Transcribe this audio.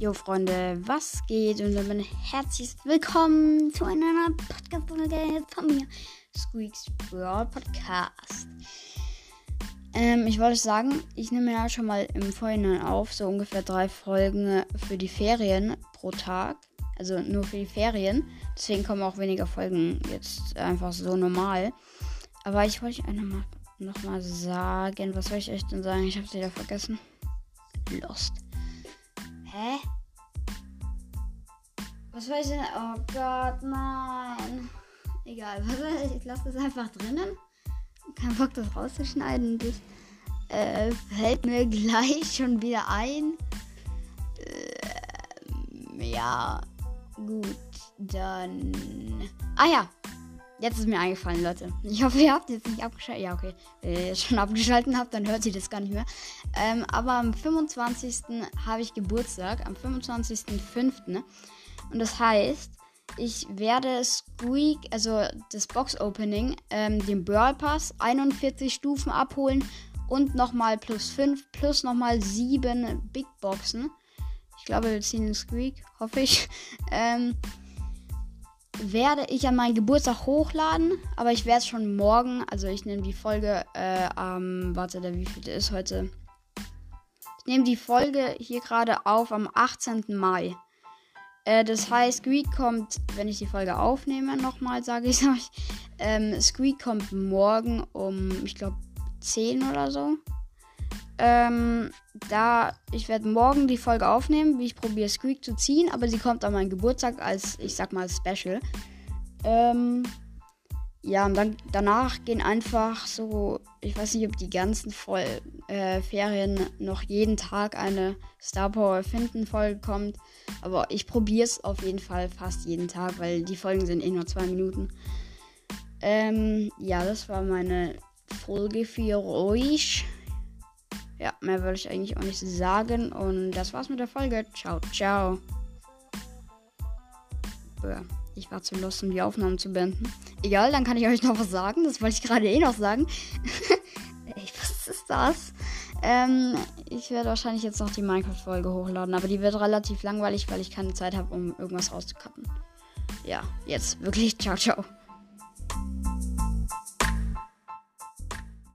Jo Freunde, was geht? Und damit herzlich willkommen zu einer neuen Podcast-Folge von mir, Squeaks World Podcast. Ähm, ich wollte sagen, ich nehme ja schon mal im Vorhinein auf, so ungefähr drei Folgen für die Ferien pro Tag. Also nur für die Ferien. Deswegen kommen auch weniger Folgen jetzt einfach so normal. Aber ich wollte euch einfach mal nochmal sagen. Was soll ich euch denn sagen? Ich habe es wieder vergessen. Lost. Was soll ich denn? Oh Gott, nein. Egal, ich lasse das einfach drinnen. Kein Bock, das rauszuschneiden. Das äh, fällt mir gleich schon wieder ein. Äh, ja, gut, dann. Ah ja, Jetzt ist mir eingefallen, Leute. Ich hoffe, ihr habt jetzt nicht abgeschaltet. Ja, okay. Wenn ihr schon abgeschaltet habt, dann hört ihr das gar nicht mehr. Ähm, aber am 25. habe ich Geburtstag. Am 25.05. Und das heißt, ich werde Squeak, also das Box-Opening, ähm, den Brawl Pass 41 Stufen abholen und nochmal plus 5 plus nochmal 7 Big Boxen. Ich glaube, wir ziehen den Squeak, hoffe ich. Ähm, werde ich an meinen Geburtstag hochladen, aber ich werde es schon morgen, also ich nehme die Folge äh, am, warte, der wie viel ist heute? Ich nehme die Folge hier gerade auf am 18. Mai. Äh, das heißt, Squeak kommt, wenn ich die Folge aufnehme, nochmal sage ich euch, ähm, Squeak kommt morgen um, ich glaube, 10 oder so. Ähm, da ich werde morgen die Folge aufnehmen, wie ich probiere Squeak zu ziehen, aber sie kommt an meinen Geburtstag als, ich sag mal, Special. Ähm, ja, und dann danach gehen einfach so, ich weiß nicht, ob die ganzen Voll, äh, Ferien noch jeden Tag eine Star Power finden Folge kommt, aber ich probiere es auf jeden Fall fast jeden Tag, weil die Folgen sind eh nur zwei Minuten. Ähm, ja, das war meine Folge für euch. Ja, mehr würde ich eigentlich auch nicht sagen. Und das war's mit der Folge. Ciao, ciao. Ich war zu los, um die Aufnahmen zu beenden. Egal, dann kann ich euch noch was sagen. Das wollte ich gerade eh noch sagen. Ist das? Ähm, ich werde wahrscheinlich jetzt noch die Minecraft-Folge hochladen, aber die wird relativ langweilig, weil ich keine Zeit habe, um irgendwas rauszukappen. Ja, jetzt wirklich. Ciao, ciao.